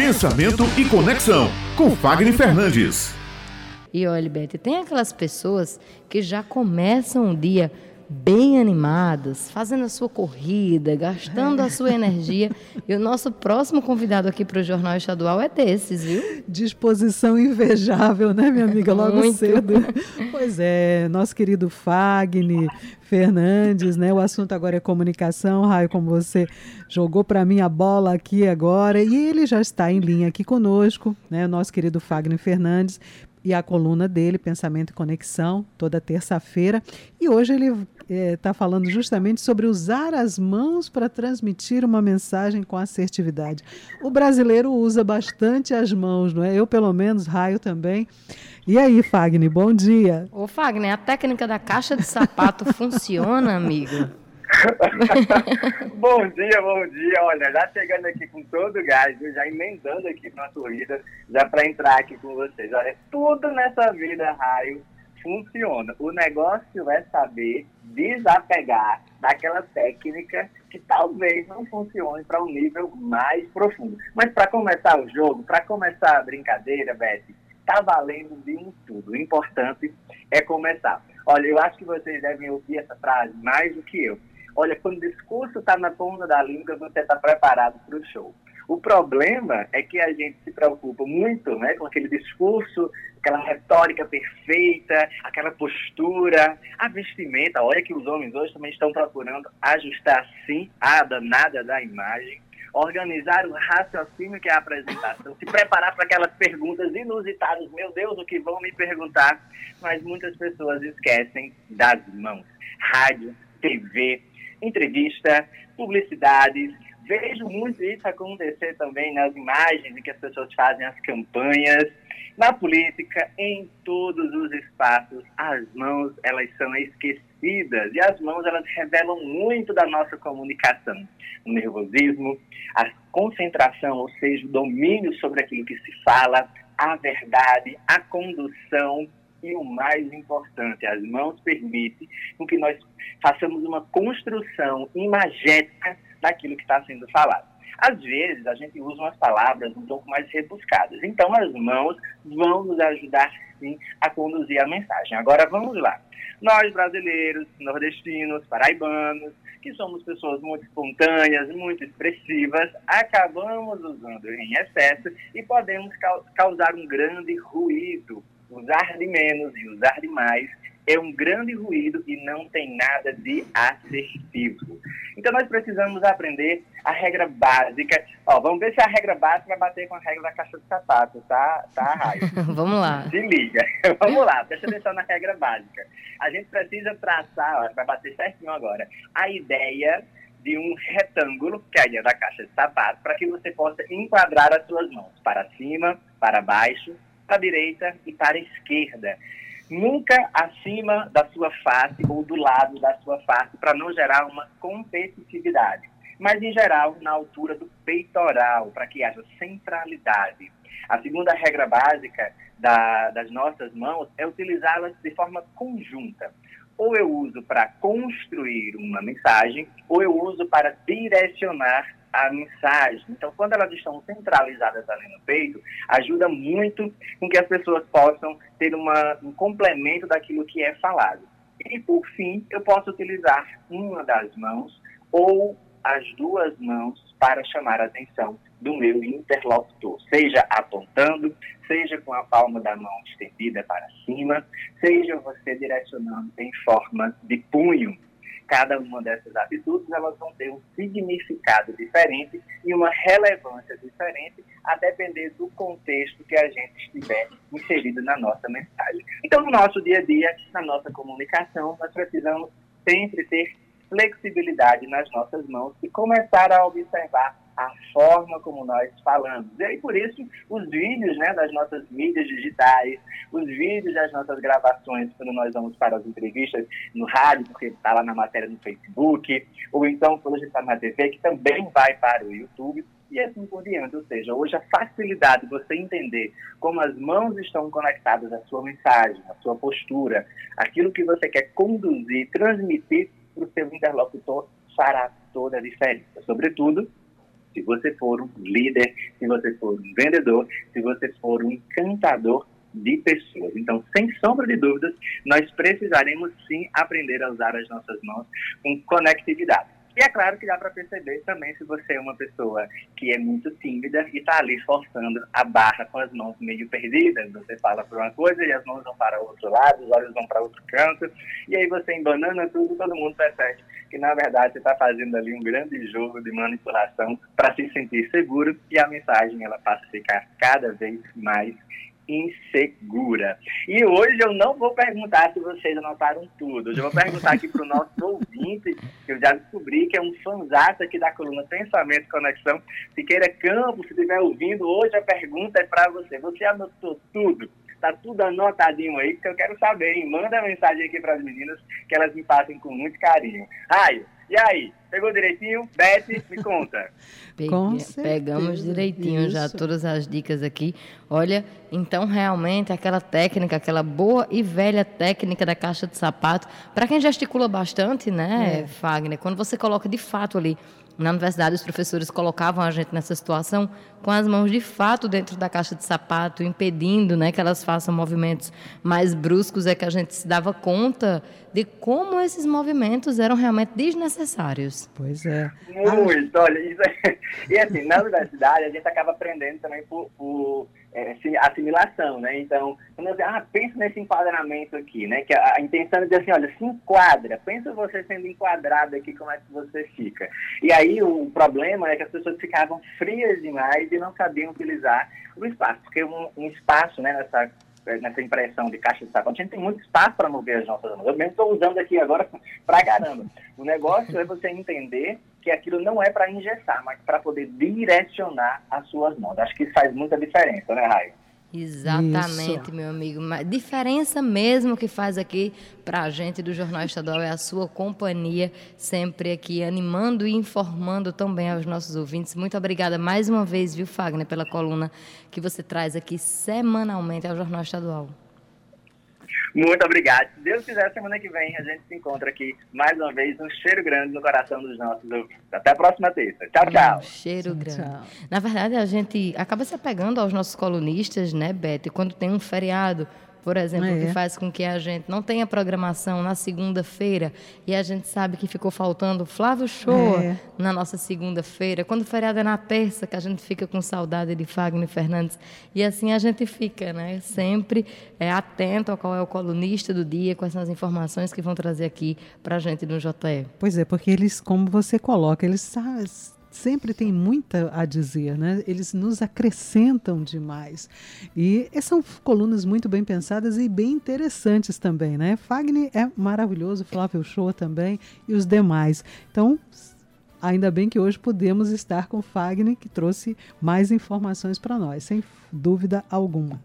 Pensamento e Conexão, com Fagner Fernandes. E olha, Beth, tem aquelas pessoas que já começam o dia bem animadas, fazendo a sua corrida, gastando a sua energia. E o nosso próximo convidado aqui para o Jornal Estadual é desses, viu? Disposição invejável, né, minha amiga? Logo Muito. cedo. Pois é, nosso querido Fagner Fernandes, né? O assunto agora é comunicação. Raio, como você jogou para mim a bola aqui agora. E ele já está em linha aqui conosco, né? Nosso querido Fagner Fernandes e a coluna dele, Pensamento e Conexão, toda terça-feira. E hoje ele está é, falando justamente sobre usar as mãos para transmitir uma mensagem com assertividade. O brasileiro usa bastante as mãos, não é? Eu, pelo menos, raio também. E aí, Fagner, bom dia. Ô, Fagner, a técnica da caixa de sapato funciona, amigo? bom dia, bom dia. Olha, já chegando aqui com todo o gás, já emendando aqui na corrida, já para entrar aqui com vocês. Olha, tudo nessa vida, raio, funciona. O negócio é saber desapegar daquela técnica que talvez não funcione para um nível mais profundo. Mas para começar o jogo, para começar a brincadeira, Beth, tá valendo de um tudo. O importante é começar. Olha, eu acho que vocês devem ouvir essa frase mais do que eu. Olha, quando o discurso está na ponta da língua, você está preparado para o show. O problema é que a gente se preocupa muito né, com aquele discurso, aquela retórica perfeita, aquela postura, a vestimenta. Olha que os homens hoje também estão procurando ajustar sim a danada da imagem, organizar o raciocínio que é a apresentação, se preparar para aquelas perguntas inusitadas. Meu Deus, o que vão me perguntar? Mas muitas pessoas esquecem das mãos. Rádio, TV, entrevista, publicidades. Vejo muito isso acontecer também nas imagens em que as pessoas fazem as campanhas. Na política, em todos os espaços, as mãos elas são esquecidas e as mãos elas revelam muito da nossa comunicação, o nervosismo, a concentração, ou seja, o domínio sobre aquilo que se fala, a verdade, a condução e o mais importante, as mãos permitem que nós façamos uma construção imagética daquilo que está sendo falado. Às vezes, a gente usa umas palavras um pouco mais rebuscadas. Então, as mãos vão nos ajudar, sim, a conduzir a mensagem. Agora, vamos lá. Nós, brasileiros, nordestinos, paraibanos, que somos pessoas muito espontâneas, muito expressivas, acabamos usando em excesso e podemos causar um grande ruído usar de menos e usar de mais é um grande ruído e não tem nada de assertivo. Então nós precisamos aprender a regra básica. Ó, vamos ver se a regra básica vai bater com a regra da caixa de sapato, tá, tá, Raio? vamos lá. Se liga. vamos lá, presta atenção na regra básica. A gente precisa traçar, ó, vai bater certinho agora, a ideia de um retângulo, que é a ideia da caixa de sapato, para que você possa enquadrar as suas mãos para cima, para baixo, para a direita e para a esquerda. Nunca acima da sua face ou do lado da sua face, para não gerar uma competitividade. Mas, em geral, na altura do peitoral, para que haja centralidade. A segunda regra básica da, das nossas mãos é utilizá-las de forma conjunta. Ou eu uso para construir uma mensagem, ou eu uso para direcionar a mensagem. Então, quando elas estão centralizadas ali no peito, ajuda muito com que as pessoas possam ter uma, um complemento daquilo que é falado. E, por fim, eu posso utilizar uma das mãos ou as duas mãos para chamar a atenção do meu interlocutor, seja apontando, seja com a palma da mão estendida para cima, seja você direcionando em forma de punho cada uma dessas atitudes elas vão ter um significado diferente e uma relevância diferente a depender do contexto que a gente estiver inserido na nossa mensagem. Então, no nosso dia a dia, na nossa comunicação, nós precisamos sempre ter flexibilidade nas nossas mãos e começar a observar a forma como nós falamos. E aí, por isso, os vídeos né, das nossas mídias digitais, os vídeos das nossas gravações, quando nós vamos para as entrevistas no rádio, porque está lá na matéria no Facebook, ou então quando a gente está na TV, que também vai para o YouTube, e assim por diante. Ou seja, hoje a facilidade de você entender como as mãos estão conectadas à sua mensagem, à sua postura, aquilo que você quer conduzir, transmitir para o seu interlocutor, fará toda a diferença. Sobretudo, Se você for um líder, se você for um vendedor, se você for um encantador de pessoas. Então, sem sombra de dúvidas, nós precisaremos sim aprender a usar as nossas mãos com conectividade. E é claro que dá para perceber também se você é uma pessoa que é muito tímida e está ali forçando a barra com as mãos meio perdidas. Você fala para uma coisa e as mãos vão para outro lado, os olhos vão para outro canto, e aí você embanana tudo, todo mundo percebe que na verdade você está fazendo ali um grande jogo de manipulação para se sentir seguro e a mensagem ela passa a ficar cada vez mais insegura. E hoje eu não vou perguntar se vocês anotaram tudo. Hoje eu vou perguntar aqui para o nosso ouvinte, que eu já descobri que é um fanzato aqui da coluna Pensamento e Conexão. Siqueira Campos, se estiver ouvindo, hoje a pergunta é para você. Você anotou tudo? Tá tudo anotadinho aí, porque eu quero saber, hein? Manda mensagem aqui para as meninas que elas me passem com muito carinho. Raio, e aí? Pegou direitinho? Beth, me conta. pegamos direitinho Isso. já todas as dicas aqui. Olha, então realmente aquela técnica, aquela boa e velha técnica da caixa de sapato, para quem gesticula bastante, né, é. Fagner, quando você coloca de fato ali na universidade, os professores colocavam a gente nessa situação com as mãos de fato dentro da caixa de sapato, impedindo né, que elas façam movimentos mais bruscos, é que a gente se dava conta de como esses movimentos eram realmente desnecessários. Pois é. Muito, olha, isso é... E assim, na universidade a gente acaba aprendendo também por, por é, assimilação, né? Então, quando eu ah, pensa nesse enquadramento aqui, né? Que a, a, intenção é dizer assim, olha, se enquadra, pensa você sendo enquadrado aqui, como é que você fica. E aí o problema é que as pessoas ficavam frias demais e não sabiam utilizar o espaço, porque um, um espaço, né, nessa nessa impressão de caixa de sapato, a gente tem muito espaço para mover as nossas mãos. Eu mesmo estou usando aqui agora para caramba. O negócio é você entender que aquilo não é para engessar, mas para poder direcionar as suas mãos. Acho que isso faz muita diferença, né, Raio? Exatamente, Isso. meu amigo. A diferença mesmo que faz aqui para a gente do Jornal Estadual é a sua companhia, sempre aqui animando e informando também aos nossos ouvintes. Muito obrigada mais uma vez, viu, Fagner, pela coluna que você traz aqui semanalmente ao Jornal Estadual. Muito obrigado. Se Deus quiser, semana que vem a gente se encontra aqui mais uma vez. Um cheiro grande no coração dos nossos ouvintes. Até a próxima terça. Tchau, tchau. Um cheiro grande. Tchau. Na verdade, a gente acaba se apegando aos nossos colunistas, né, Beto? E quando tem um feriado por exemplo, é. que faz com que a gente não tenha programação na segunda-feira e a gente sabe que ficou faltando Flávio Show é. na nossa segunda-feira, quando o feriado é na terça, que a gente fica com saudade de Fagner Fernandes. E assim a gente fica, né? Sempre é, atento a qual é o colunista do dia, quais são as informações que vão trazer aqui para a gente no JE. Pois é, porque eles, como você coloca, eles sempre tem muita a dizer, né? Eles nos acrescentam demais. E são colunas muito bem pensadas e bem interessantes também, né? Fagner é maravilhoso, Flávio Show também e os demais. Então, ainda bem que hoje podemos estar com Fagner, que trouxe mais informações para nós, sem dúvida alguma.